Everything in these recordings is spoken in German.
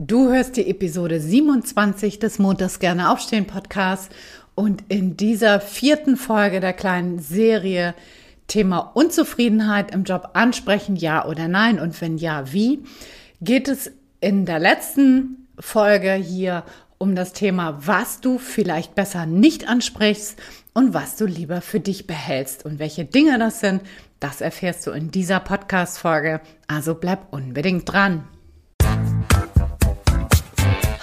Du hörst die Episode 27 des Montags gerne aufstehen Podcasts und in dieser vierten Folge der kleinen Serie Thema Unzufriedenheit im Job ansprechen, ja oder nein und wenn ja, wie, geht es in der letzten Folge hier um das Thema, was du vielleicht besser nicht ansprichst und was du lieber für dich behältst und welche Dinge das sind, das erfährst du in dieser Podcast-Folge. Also bleib unbedingt dran.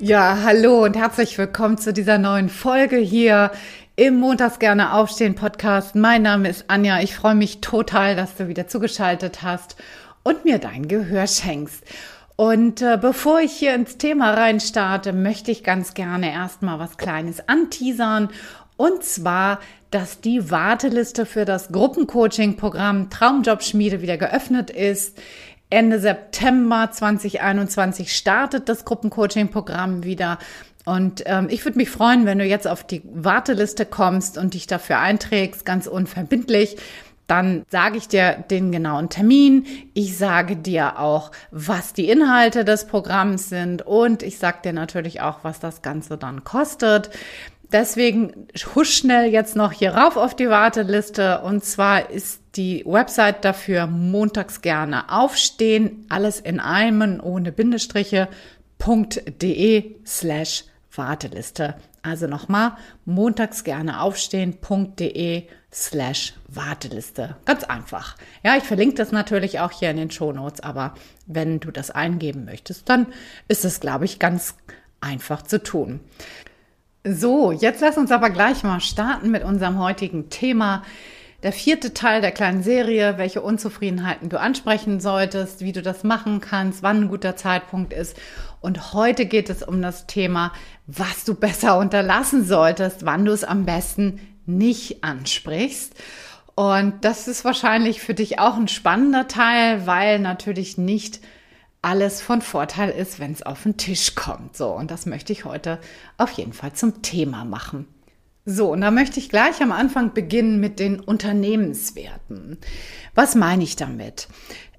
Ja, hallo und herzlich willkommen zu dieser neuen Folge hier im Montags gerne aufstehen Podcast. Mein Name ist Anja. Ich freue mich total, dass du wieder zugeschaltet hast und mir dein Gehör schenkst. Und äh, bevor ich hier ins Thema reinstarte, möchte ich ganz gerne erstmal was Kleines anteasern. Und zwar, dass die Warteliste für das Gruppencoaching-Programm Traumjobschmiede wieder geöffnet ist. Ende September 2021 startet das Gruppencoaching-Programm wieder. Und ähm, ich würde mich freuen, wenn du jetzt auf die Warteliste kommst und dich dafür einträgst, ganz unverbindlich. Dann sage ich dir den genauen Termin. Ich sage dir auch, was die Inhalte des Programms sind und ich sage dir natürlich auch, was das Ganze dann kostet. Deswegen husch schnell jetzt noch hier rauf auf die Warteliste. Und zwar ist die Website dafür montags gerne aufstehen. Alles in einem ohne Bindestriche.de slash Warteliste. Also nochmal montags gerne aufstehen.de slash Warteliste. Ganz einfach. Ja, ich verlinke das natürlich auch hier in den Shownotes, aber wenn du das eingeben möchtest, dann ist es, glaube ich, ganz einfach zu tun. So, jetzt lass uns aber gleich mal starten mit unserem heutigen Thema. Der vierte Teil der kleinen Serie, welche Unzufriedenheiten du ansprechen solltest, wie du das machen kannst, wann ein guter Zeitpunkt ist. Und heute geht es um das Thema, was du besser unterlassen solltest, wann du es am besten nicht ansprichst. Und das ist wahrscheinlich für dich auch ein spannender Teil, weil natürlich nicht alles von Vorteil ist, wenn es auf den Tisch kommt. So, und das möchte ich heute auf jeden Fall zum Thema machen. So, und da möchte ich gleich am Anfang beginnen mit den Unternehmenswerten. Was meine ich damit?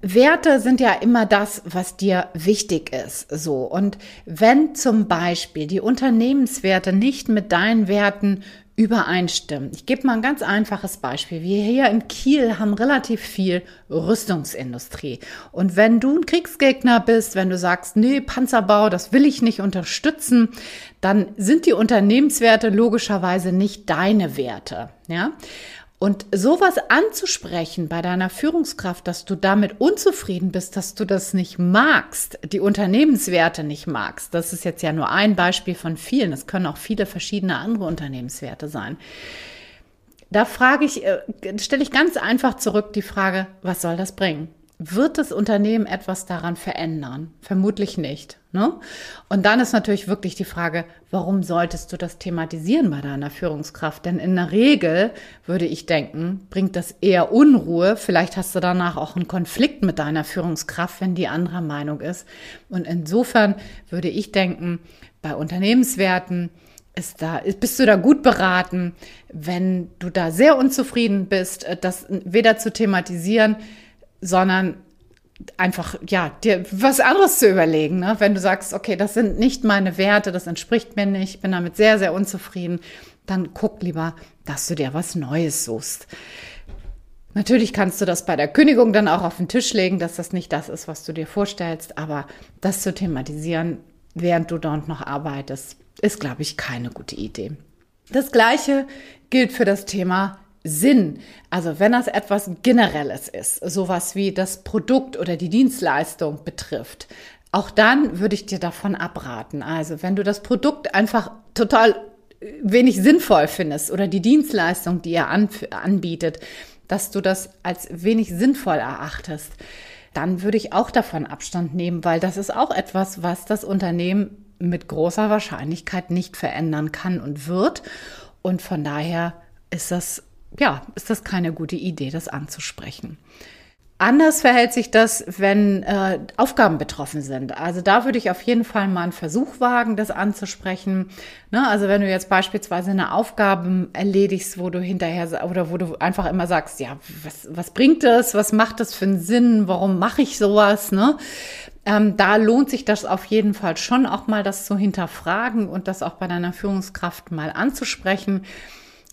Werte sind ja immer das, was dir wichtig ist. So. Und wenn zum Beispiel die Unternehmenswerte nicht mit deinen Werten übereinstimmen. Ich gebe mal ein ganz einfaches Beispiel. Wir hier in Kiel haben relativ viel Rüstungsindustrie. Und wenn du ein Kriegsgegner bist, wenn du sagst, nee, Panzerbau, das will ich nicht unterstützen, dann sind die Unternehmenswerte logischerweise nicht deine Werte. Ja? Und sowas anzusprechen bei deiner Führungskraft, dass du damit unzufrieden bist, dass du das nicht magst, die Unternehmenswerte nicht magst, das ist jetzt ja nur ein Beispiel von vielen. Es können auch viele verschiedene andere Unternehmenswerte sein. Da frage ich, äh, stelle ich ganz einfach zurück die Frage, was soll das bringen? Wird das Unternehmen etwas daran verändern? Vermutlich nicht. Ne? Und dann ist natürlich wirklich die Frage, warum solltest du das thematisieren bei deiner Führungskraft? Denn in der Regel würde ich denken, bringt das eher Unruhe. Vielleicht hast du danach auch einen Konflikt mit deiner Führungskraft, wenn die anderer Meinung ist. Und insofern würde ich denken, bei Unternehmenswerten ist da, bist du da gut beraten, wenn du da sehr unzufrieden bist, das weder zu thematisieren, sondern einfach, ja, dir was anderes zu überlegen. Ne? Wenn du sagst, okay, das sind nicht meine Werte, das entspricht mir nicht, ich bin damit sehr, sehr unzufrieden, dann guck lieber, dass du dir was Neues suchst. Natürlich kannst du das bei der Kündigung dann auch auf den Tisch legen, dass das nicht das ist, was du dir vorstellst, aber das zu thematisieren, während du dort noch arbeitest, ist, glaube ich, keine gute Idee. Das Gleiche gilt für das Thema Sinn, also wenn das etwas Generelles ist, sowas wie das Produkt oder die Dienstleistung betrifft, auch dann würde ich dir davon abraten. Also wenn du das Produkt einfach total wenig sinnvoll findest oder die Dienstleistung, die er anbietet, dass du das als wenig sinnvoll erachtest, dann würde ich auch davon Abstand nehmen, weil das ist auch etwas, was das Unternehmen mit großer Wahrscheinlichkeit nicht verändern kann und wird. Und von daher ist das, ja, ist das keine gute Idee, das anzusprechen. Anders verhält sich das, wenn äh, Aufgaben betroffen sind. Also da würde ich auf jeden Fall mal einen Versuch wagen, das anzusprechen. Ne? Also wenn du jetzt beispielsweise eine Aufgabe erledigst, wo du hinterher oder wo du einfach immer sagst, ja, was, was bringt das? Was macht das für einen Sinn? Warum mache ich sowas? Ne? Ähm, da lohnt sich das auf jeden Fall schon auch mal, das zu hinterfragen und das auch bei deiner Führungskraft mal anzusprechen.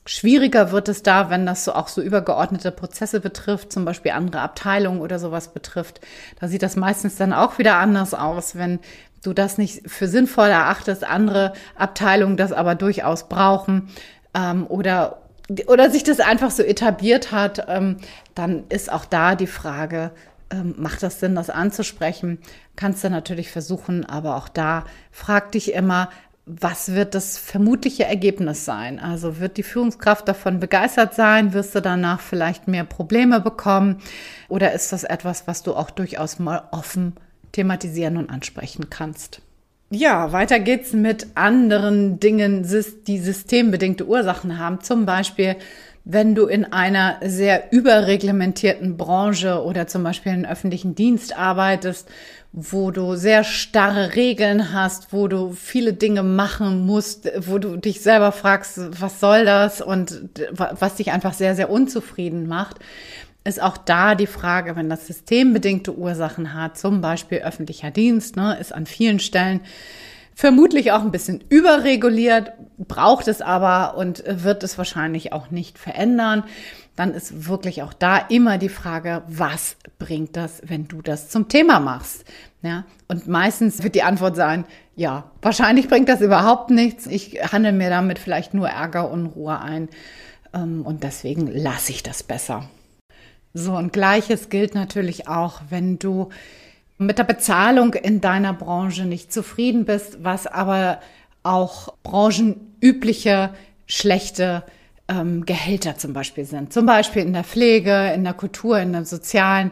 Schwieriger wird es da, wenn das so auch so übergeordnete Prozesse betrifft, zum Beispiel andere Abteilungen oder sowas betrifft. Da sieht das meistens dann auch wieder anders aus, wenn du das nicht für sinnvoll erachtest, andere Abteilungen das aber durchaus brauchen ähm, oder oder sich das einfach so etabliert hat, ähm, dann ist auch da die Frage, ähm, macht das Sinn, das anzusprechen? Kannst du natürlich versuchen, aber auch da frag dich immer, was wird das vermutliche Ergebnis sein? Also wird die Führungskraft davon begeistert sein? Wirst du danach vielleicht mehr Probleme bekommen? Oder ist das etwas, was du auch durchaus mal offen thematisieren und ansprechen kannst? Ja, weiter geht's mit anderen Dingen, die systembedingte Ursachen haben. Zum Beispiel, wenn du in einer sehr überreglementierten Branche oder zum Beispiel in öffentlichen Dienst arbeitest wo du sehr starre Regeln hast, wo du viele Dinge machen musst, wo du dich selber fragst, was soll das? Und was dich einfach sehr, sehr unzufrieden macht, ist auch da die Frage, wenn das systembedingte Ursachen hat, zum Beispiel öffentlicher Dienst, ne, ist an vielen Stellen vermutlich auch ein bisschen überreguliert, braucht es aber und wird es wahrscheinlich auch nicht verändern dann ist wirklich auch da immer die Frage, was bringt das, wenn du das zum Thema machst? Ja, und meistens wird die Antwort sein, ja, wahrscheinlich bringt das überhaupt nichts. Ich handle mir damit vielleicht nur Ärger und Ruhe ein. Ähm, und deswegen lasse ich das besser. So, und gleiches gilt natürlich auch, wenn du mit der Bezahlung in deiner Branche nicht zufrieden bist, was aber auch branchenübliche schlechte ähm, Gehälter zum Beispiel sind. Zum Beispiel in der Pflege, in der Kultur, in der Sozialen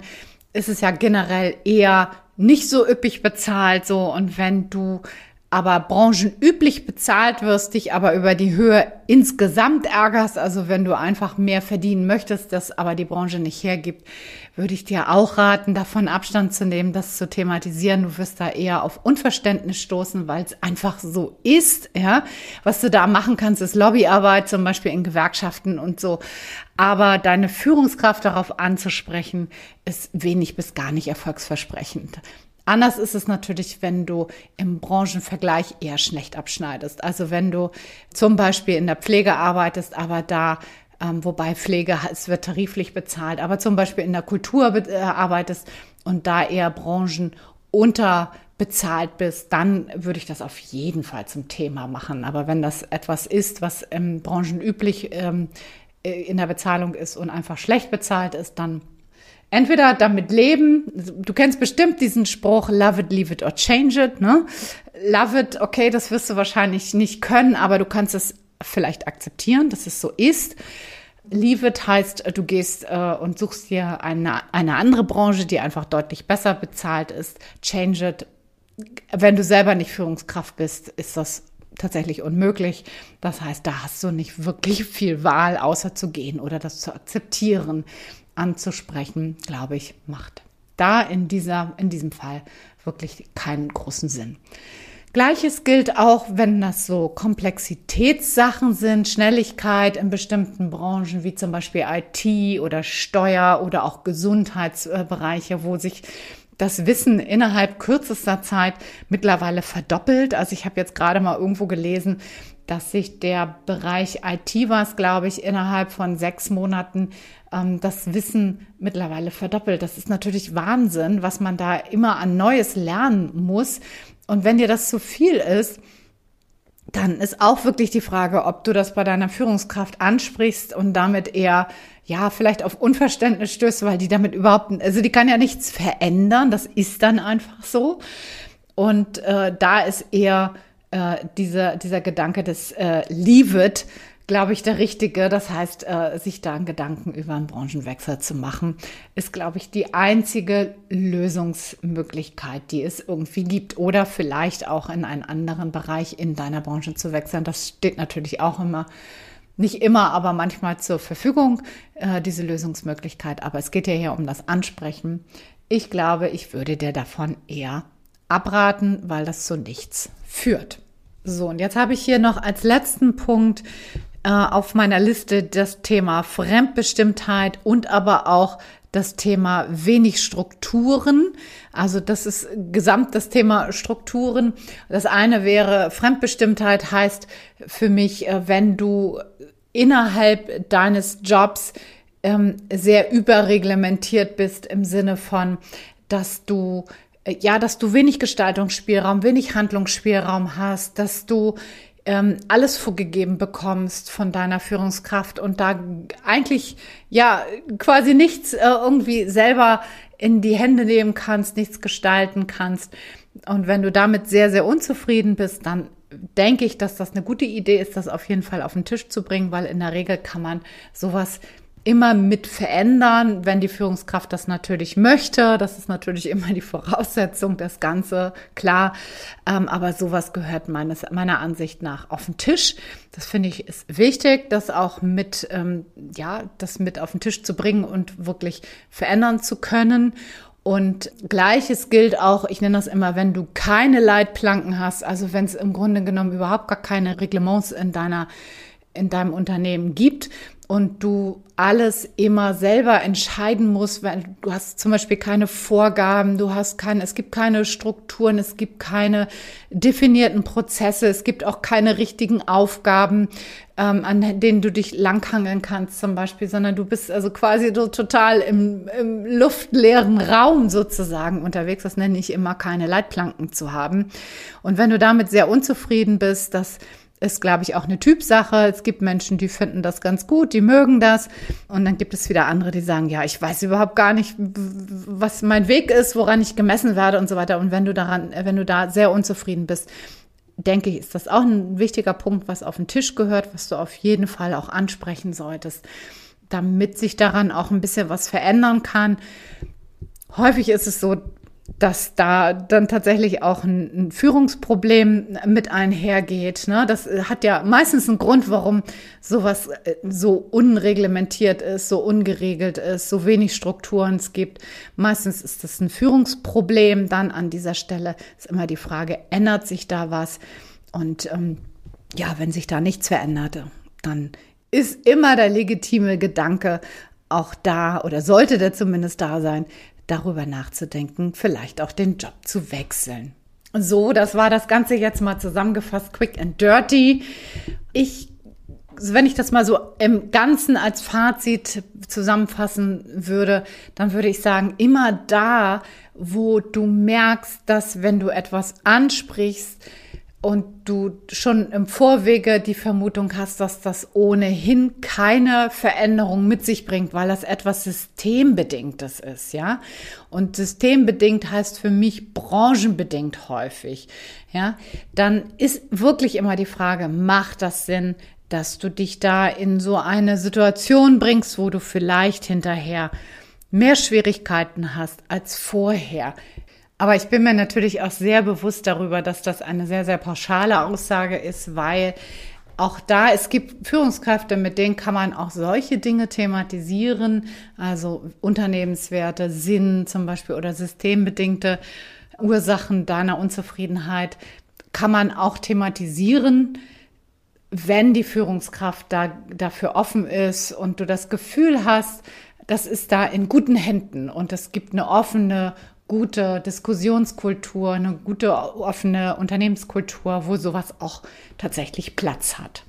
ist es ja generell eher nicht so üppig bezahlt so und wenn du aber branchenüblich bezahlt wirst, dich aber über die Höhe insgesamt ärgerst, also wenn du einfach mehr verdienen möchtest, das aber die Branche nicht hergibt, würde ich dir auch raten, davon Abstand zu nehmen, das zu thematisieren. Du wirst da eher auf Unverständnis stoßen, weil es einfach so ist, ja. Was du da machen kannst, ist Lobbyarbeit, zum Beispiel in Gewerkschaften und so. Aber deine Führungskraft darauf anzusprechen, ist wenig bis gar nicht erfolgsversprechend. Anders ist es natürlich, wenn du im Branchenvergleich eher schlecht abschneidest. Also wenn du zum Beispiel in der Pflege arbeitest, aber da ähm, wobei Pflege, es wird tariflich bezahlt, aber zum Beispiel in der Kultur äh, arbeitest und da eher Branchen unterbezahlt bist, dann würde ich das auf jeden Fall zum Thema machen. Aber wenn das etwas ist, was ähm, branchenüblich ähm, äh, in der Bezahlung ist und einfach schlecht bezahlt ist, dann entweder damit leben, du kennst bestimmt diesen Spruch, love it, leave it or change it, ne? Love it, okay, das wirst du wahrscheinlich nicht können, aber du kannst es vielleicht akzeptieren, dass es so ist. Leave it heißt, du gehst äh, und suchst dir eine, eine andere Branche, die einfach deutlich besser bezahlt ist. Change it. Wenn du selber nicht Führungskraft bist, ist das tatsächlich unmöglich. Das heißt, da hast du nicht wirklich viel Wahl, außer zu gehen oder das zu akzeptieren anzusprechen, glaube ich, macht da in dieser, in diesem Fall wirklich keinen großen Sinn. Gleiches gilt auch, wenn das so Komplexitätssachen sind, Schnelligkeit in bestimmten Branchen, wie zum Beispiel IT oder Steuer oder auch Gesundheitsbereiche, wo sich das Wissen innerhalb kürzester Zeit mittlerweile verdoppelt. Also ich habe jetzt gerade mal irgendwo gelesen, dass sich der Bereich IT war es, glaube ich, innerhalb von sechs Monaten ähm, das Wissen mittlerweile verdoppelt. Das ist natürlich Wahnsinn, was man da immer an Neues lernen muss. Und wenn dir das zu viel ist, dann ist auch wirklich die Frage, ob du das bei deiner Führungskraft ansprichst und damit eher, ja, vielleicht auf Unverständnis stößt, weil die damit überhaupt, also die kann ja nichts verändern, das ist dann einfach so. Und äh, da ist eher äh, dieser, dieser Gedanke des äh, Leave it glaube ich, der richtige. Das heißt, äh, sich da einen Gedanken über einen Branchenwechsel zu machen, ist, glaube ich, die einzige Lösungsmöglichkeit, die es irgendwie gibt. Oder vielleicht auch in einen anderen Bereich in deiner Branche zu wechseln. Das steht natürlich auch immer nicht immer, aber manchmal zur Verfügung, äh, diese Lösungsmöglichkeit. Aber es geht ja hier um das Ansprechen. Ich glaube, ich würde dir davon eher abraten, weil das zu nichts führt. So, und jetzt habe ich hier noch als letzten Punkt äh, auf meiner Liste das Thema Fremdbestimmtheit und aber auch das Thema wenig Strukturen. Also das ist gesamt das Thema Strukturen. Das eine wäre Fremdbestimmtheit heißt für mich, äh, wenn du innerhalb deines Jobs ähm, sehr überreglementiert bist im Sinne von, dass du äh, ja, dass du wenig Gestaltungsspielraum, wenig Handlungsspielraum hast, dass du ähm, alles vorgegeben bekommst von deiner Führungskraft und da eigentlich ja quasi nichts äh, irgendwie selber in die Hände nehmen kannst, nichts gestalten kannst. Und wenn du damit sehr, sehr unzufrieden bist, dann denke ich, dass das eine gute Idee ist, das auf jeden Fall auf den Tisch zu bringen, weil in der Regel kann man sowas immer mit verändern, wenn die Führungskraft das natürlich möchte. Das ist natürlich immer die Voraussetzung, das Ganze, klar. Ähm, aber sowas gehört meines, meiner Ansicht nach auf den Tisch. Das finde ich ist wichtig, das auch mit, ähm, ja, das mit auf den Tisch zu bringen und wirklich verändern zu können. Und gleiches gilt auch, ich nenne das immer, wenn du keine Leitplanken hast, also wenn es im Grunde genommen überhaupt gar keine Reglements in deiner in deinem Unternehmen gibt und du alles immer selber entscheiden musst, weil du hast zum Beispiel keine Vorgaben, du hast keine, es gibt keine Strukturen, es gibt keine definierten Prozesse, es gibt auch keine richtigen Aufgaben, ähm, an denen du dich langhangeln kannst zum Beispiel, sondern du bist also quasi so total im, im luftleeren Raum sozusagen unterwegs. Das nenne ich immer keine Leitplanken zu haben. Und wenn du damit sehr unzufrieden bist, dass ist, glaube ich, auch eine Typsache. Es gibt Menschen, die finden das ganz gut, die mögen das. Und dann gibt es wieder andere, die sagen, ja, ich weiß überhaupt gar nicht, was mein Weg ist, woran ich gemessen werde und so weiter. Und wenn du daran, wenn du da sehr unzufrieden bist, denke ich, ist das auch ein wichtiger Punkt, was auf den Tisch gehört, was du auf jeden Fall auch ansprechen solltest, damit sich daran auch ein bisschen was verändern kann. Häufig ist es so, dass da dann tatsächlich auch ein, Führungsproblem mit einhergeht. Ne? Das hat ja meistens einen Grund, warum sowas äh, so unreglementiert ist, so ungeregelt ist, so wenig Strukturen es gibt. Meistens ist das ein Führungsproblem. Dann an dieser Stelle ist immer die Frage, ändert sich da was? Und ähm, ja, wenn sich da nichts verändert, dann ist immer der legitime Gedanke auch da oder sollte der zumindest da sein, darüber nachzudenken, vielleicht auch den Job zu wechseln. So, das war das Ganze jetzt mal zusammengefasst, quick and dirty. Ich, wenn ich das mal so im Ganzen als Fazit zusammenfassen würde, dann würde ich sagen, immer da, wo du merkst, dass wenn du etwas ansprichst, und du schon im Vorwege die Vermutung hast, dass das ohnehin keine Veränderung mit sich bringt, weil das etwas Systembedingtes ist, ja. Und systembedingt heißt für mich branchenbedingt häufig, ja. Dann ist wirklich immer die Frage, macht das Sinn, dass du dich da in so eine Situation bringst, wo du vielleicht hinterher mehr Schwierigkeiten hast als vorher. Aber ich bin mir natürlich auch sehr bewusst darüber, dass das eine sehr, sehr pauschale Aussage ist, weil auch da, es gibt Führungskräfte, mit denen kann man auch solche Dinge thematisieren, also Unternehmenswerte, Sinn zum Beispiel oder systembedingte Ursachen deiner Unzufriedenheit kann man auch thematisieren, wenn die Führungskraft da, dafür offen ist und du das Gefühl hast, das ist da in guten Händen und es gibt eine offene gute Diskussionskultur, eine gute offene Unternehmenskultur, wo sowas auch tatsächlich Platz hat.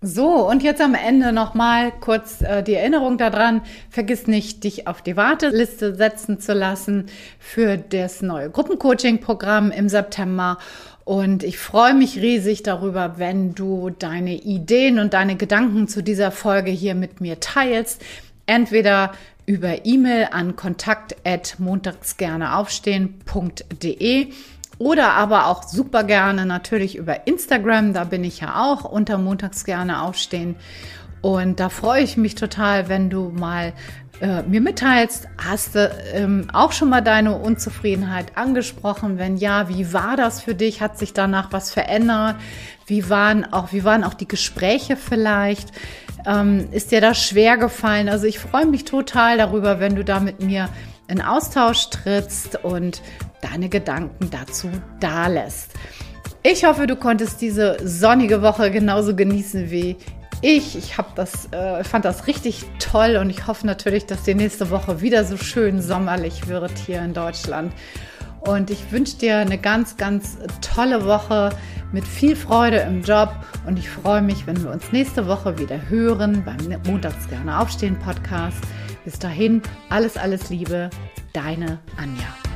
So, und jetzt am Ende nochmal kurz äh, die Erinnerung daran. Vergiss nicht, dich auf die Warteliste setzen zu lassen für das neue Gruppencoaching-Programm im September. Und ich freue mich riesig darüber, wenn du deine Ideen und deine Gedanken zu dieser Folge hier mit mir teilst. Entweder über E-Mail an kontakt@montagsgerneaufstehen.de oder aber auch super gerne natürlich über Instagram, da bin ich ja auch unter Montags gerne aufstehen. Und da freue ich mich total, wenn du mal äh, mir mitteilst, hast du ähm, auch schon mal deine Unzufriedenheit angesprochen? Wenn ja, wie war das für dich? Hat sich danach was verändert? Wie waren auch, wie waren auch die Gespräche vielleicht? Ähm, ist dir das schwer gefallen? Also ich freue mich total darüber, wenn du da mit mir in Austausch trittst und deine Gedanken dazu dalässt. Ich hoffe, du konntest diese sonnige Woche genauso genießen wie ich. Ich das, äh, fand das richtig toll und ich hoffe natürlich, dass die nächste Woche wieder so schön sommerlich wird hier in Deutschland. Und ich wünsche dir eine ganz, ganz tolle Woche mit viel Freude im Job. Und ich freue mich, wenn wir uns nächste Woche wieder hören beim Montags gerne aufstehen Podcast. Bis dahin, alles, alles Liebe, deine Anja.